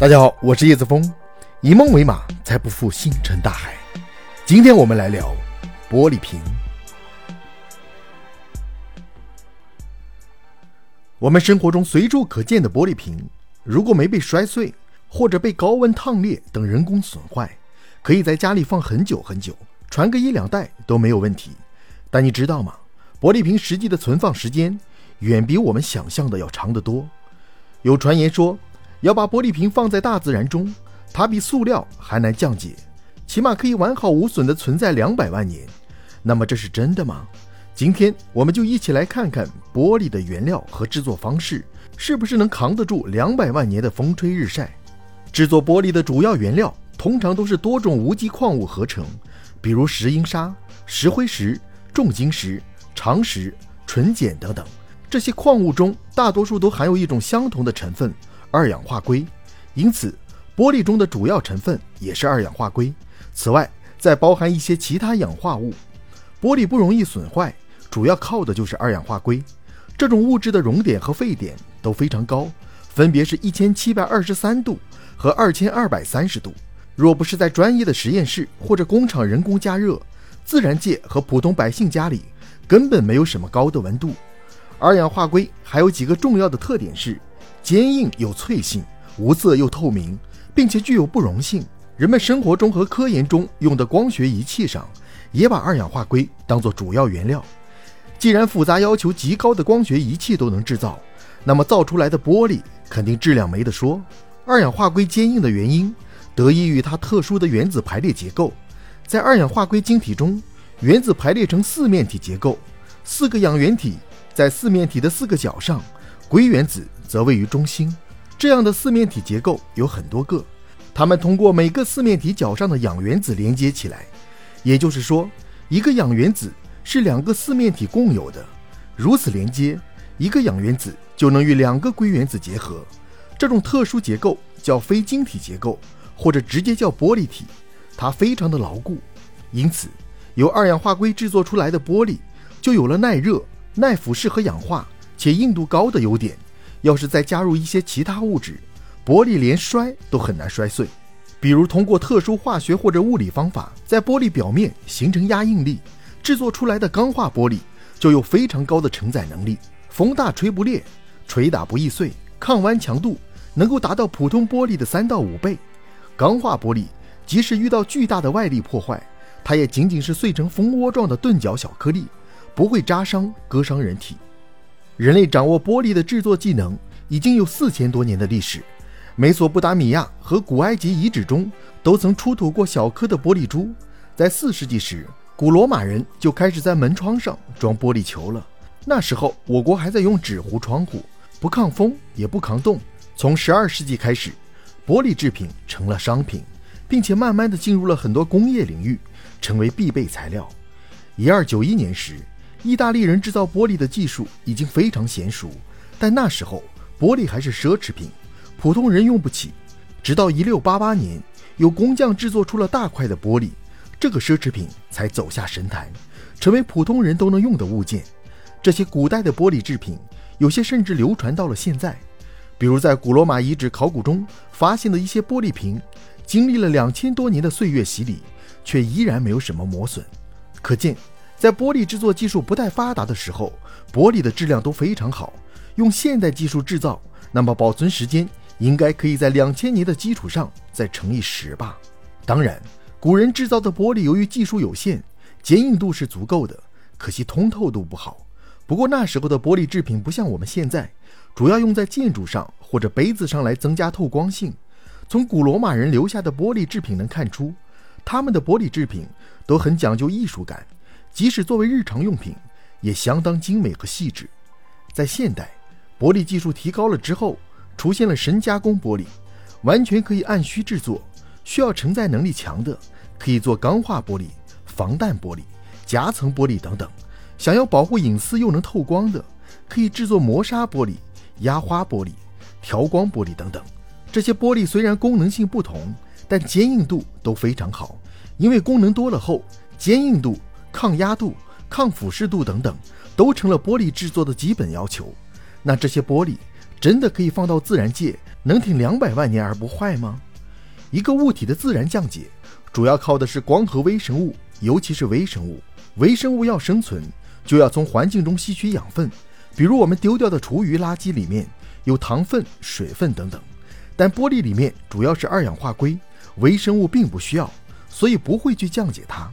大家好，我是叶子峰，以梦为马，才不负星辰大海。今天我们来聊玻璃瓶。我们生活中随处可见的玻璃瓶，如果没被摔碎或者被高温烫裂等人工损坏，可以在家里放很久很久，传个一两代都没有问题。但你知道吗？玻璃瓶实际的存放时间远比我们想象的要长得多。有传言说。要把玻璃瓶放在大自然中，它比塑料还难降解，起码可以完好无损地存在两百万年。那么这是真的吗？今天我们就一起来看看玻璃的原料和制作方式，是不是能扛得住两百万年的风吹日晒？制作玻璃的主要原料通常都是多种无机矿物合成，比如石英砂、石灰石、重晶石、长石、纯碱等等。这些矿物中大多数都含有一种相同的成分。二氧化硅，因此玻璃中的主要成分也是二氧化硅。此外，再包含一些其他氧化物。玻璃不容易损坏，主要靠的就是二氧化硅。这种物质的熔点和沸点都非常高，分别是一千七百二十三度和二千二百三十度。若不是在专业的实验室或者工厂人工加热，自然界和普通百姓家里根本没有什么高的温度。二氧化硅还有几个重要的特点是。坚硬有脆性，无色又透明，并且具有不溶性。人们生活中和科研中用的光学仪器上，也把二氧化硅当作主要原料。既然复杂要求极高的光学仪器都能制造，那么造出来的玻璃肯定质量没得说。二氧化硅坚硬的原因，得益于它特殊的原子排列结构。在二氧化硅晶体中，原子排列成四面体结构，四个氧原体在四面体的四个角上。硅原子则位于中心，这样的四面体结构有很多个，它们通过每个四面体角上的氧原子连接起来。也就是说，一个氧原子是两个四面体共有的。如此连接，一个氧原子就能与两个硅原子结合。这种特殊结构叫非晶体结构，或者直接叫玻璃体。它非常的牢固，因此由二氧化硅制作出来的玻璃就有了耐热、耐腐蚀和氧化。且硬度高的优点，要是再加入一些其他物质，玻璃连摔都很难摔碎。比如通过特殊化学或者物理方法，在玻璃表面形成压应力，制作出来的钢化玻璃就有非常高的承载能力，风大吹不裂，捶打不易碎，抗弯强度能够达到普通玻璃的三到五倍。钢化玻璃即使遇到巨大的外力破坏，它也仅仅是碎成蜂窝状的钝角小颗粒，不会扎伤割伤人体。人类掌握玻璃的制作技能已经有四千多年的历史。美索不达米亚和古埃及遗址中都曾出土过小颗的玻璃珠。在四世纪时，古罗马人就开始在门窗上装玻璃球了。那时候，我国还在用纸糊窗户，不抗风也不抗冻。从十二世纪开始，玻璃制品成了商品，并且慢慢的进入了很多工业领域，成为必备材料。一二九一年时。意大利人制造玻璃的技术已经非常娴熟，但那时候玻璃还是奢侈品，普通人用不起。直到1688年，有工匠制作出了大块的玻璃，这个奢侈品才走下神坛，成为普通人都能用的物件。这些古代的玻璃制品，有些甚至流传到了现在。比如在古罗马遗址考古中发现的一些玻璃瓶，经历了两千多年的岁月洗礼，却依然没有什么磨损，可见。在玻璃制作技术不太发达的时候，玻璃的质量都非常好。用现代技术制造，那么保存时间应该可以在两千年的基础上再乘以十吧。当然，古人制造的玻璃由于技术有限，坚硬度是足够的，可惜通透度不好。不过那时候的玻璃制品不像我们现在，主要用在建筑上或者杯子上来增加透光性。从古罗马人留下的玻璃制品能看出，他们的玻璃制品都很讲究艺术感。即使作为日常用品，也相当精美和细致。在现代，玻璃技术提高了之后，出现了神加工玻璃，完全可以按需制作。需要承载能力强的，可以做钢化玻璃、防弹玻璃、夹层玻璃等等；想要保护隐私又能透光的，可以制作磨砂玻璃、压花玻璃、调光玻璃等等。这些玻璃虽然功能性不同，但坚硬度都非常好，因为功能多了后，坚硬度。抗压度、抗腐蚀度等等，都成了玻璃制作的基本要求。那这些玻璃真的可以放到自然界能挺两百万年而不坏吗？一个物体的自然降解，主要靠的是光和微生物，尤其是微生物。微生物要生存，就要从环境中吸取养分，比如我们丢掉的厨余垃圾里面有糖分、水分等等。但玻璃里面主要是二氧化硅，微生物并不需要，所以不会去降解它。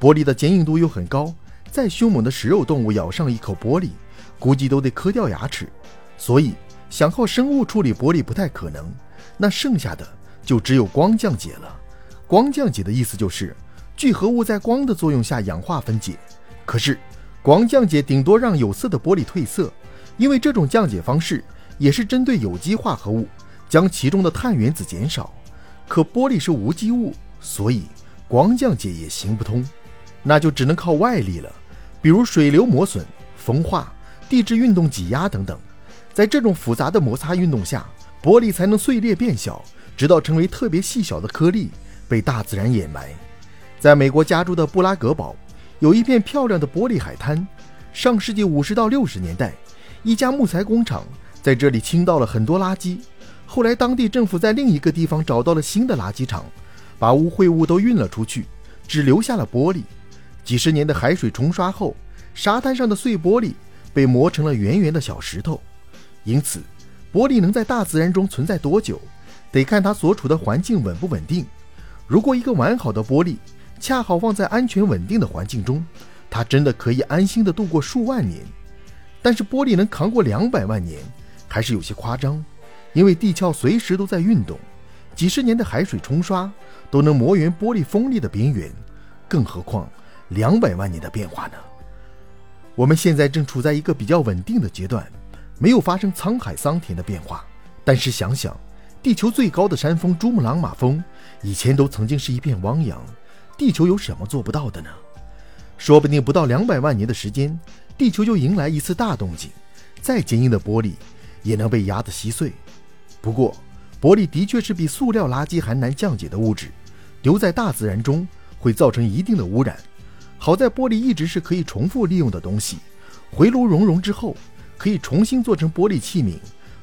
玻璃的坚硬度又很高，再凶猛的食肉动物咬上一口玻璃，估计都得磕掉牙齿。所以想靠生物处理玻璃不太可能。那剩下的就只有光降解了。光降解的意思就是聚合物在光的作用下氧化分解。可是光降解顶多让有色的玻璃褪色，因为这种降解方式也是针对有机化合物。将其中的碳原子减少，可玻璃是无机物，所以光降解也行不通，那就只能靠外力了，比如水流磨损、风化、地质运动挤压等等。在这种复杂的摩擦运动下，玻璃才能碎裂变小，直到成为特别细小的颗粒，被大自然掩埋。在美国加州的布拉格堡，有一片漂亮的玻璃海滩。上世纪五十到六十年代，一家木材工厂在这里倾倒了很多垃圾。后来，当地政府在另一个地方找到了新的垃圾场，把污秽物都运了出去，只留下了玻璃。几十年的海水冲刷后，沙滩上的碎玻璃被磨成了圆圆的小石头。因此，玻璃能在大自然中存在多久，得看它所处的环境稳不稳定。如果一个完好的玻璃恰好放在安全稳定的环境中，它真的可以安心的度过数万年。但是，玻璃能扛过两百万年，还是有些夸张。因为地壳随时都在运动，几十年的海水冲刷都能磨圆玻璃锋利的边缘，更何况两百万年的变化呢？我们现在正处在一个比较稳定的阶段，没有发生沧海桑田的变化。但是想想，地球最高的山峰珠穆朗玛峰，以前都曾经是一片汪洋，地球有什么做不到的呢？说不定不到两百万年的时间，地球就迎来一次大动静，再坚硬的玻璃也能被压得稀碎。不过，玻璃的确是比塑料垃圾还难降解的物质，留在大自然中会造成一定的污染。好在玻璃一直是可以重复利用的东西，回炉熔融之后，可以重新做成玻璃器皿、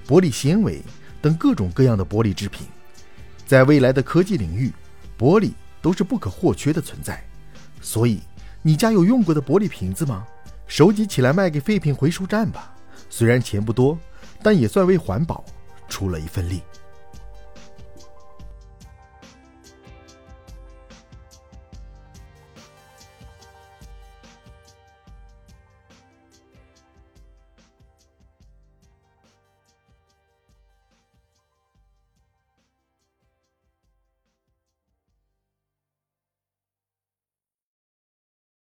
玻璃纤维等各种各样的玻璃制品。在未来的科技领域，玻璃都是不可或缺的存在。所以，你家有用过的玻璃瓶子吗？收集起来卖给废品回收站吧。虽然钱不多，但也算为环保。出了一份力。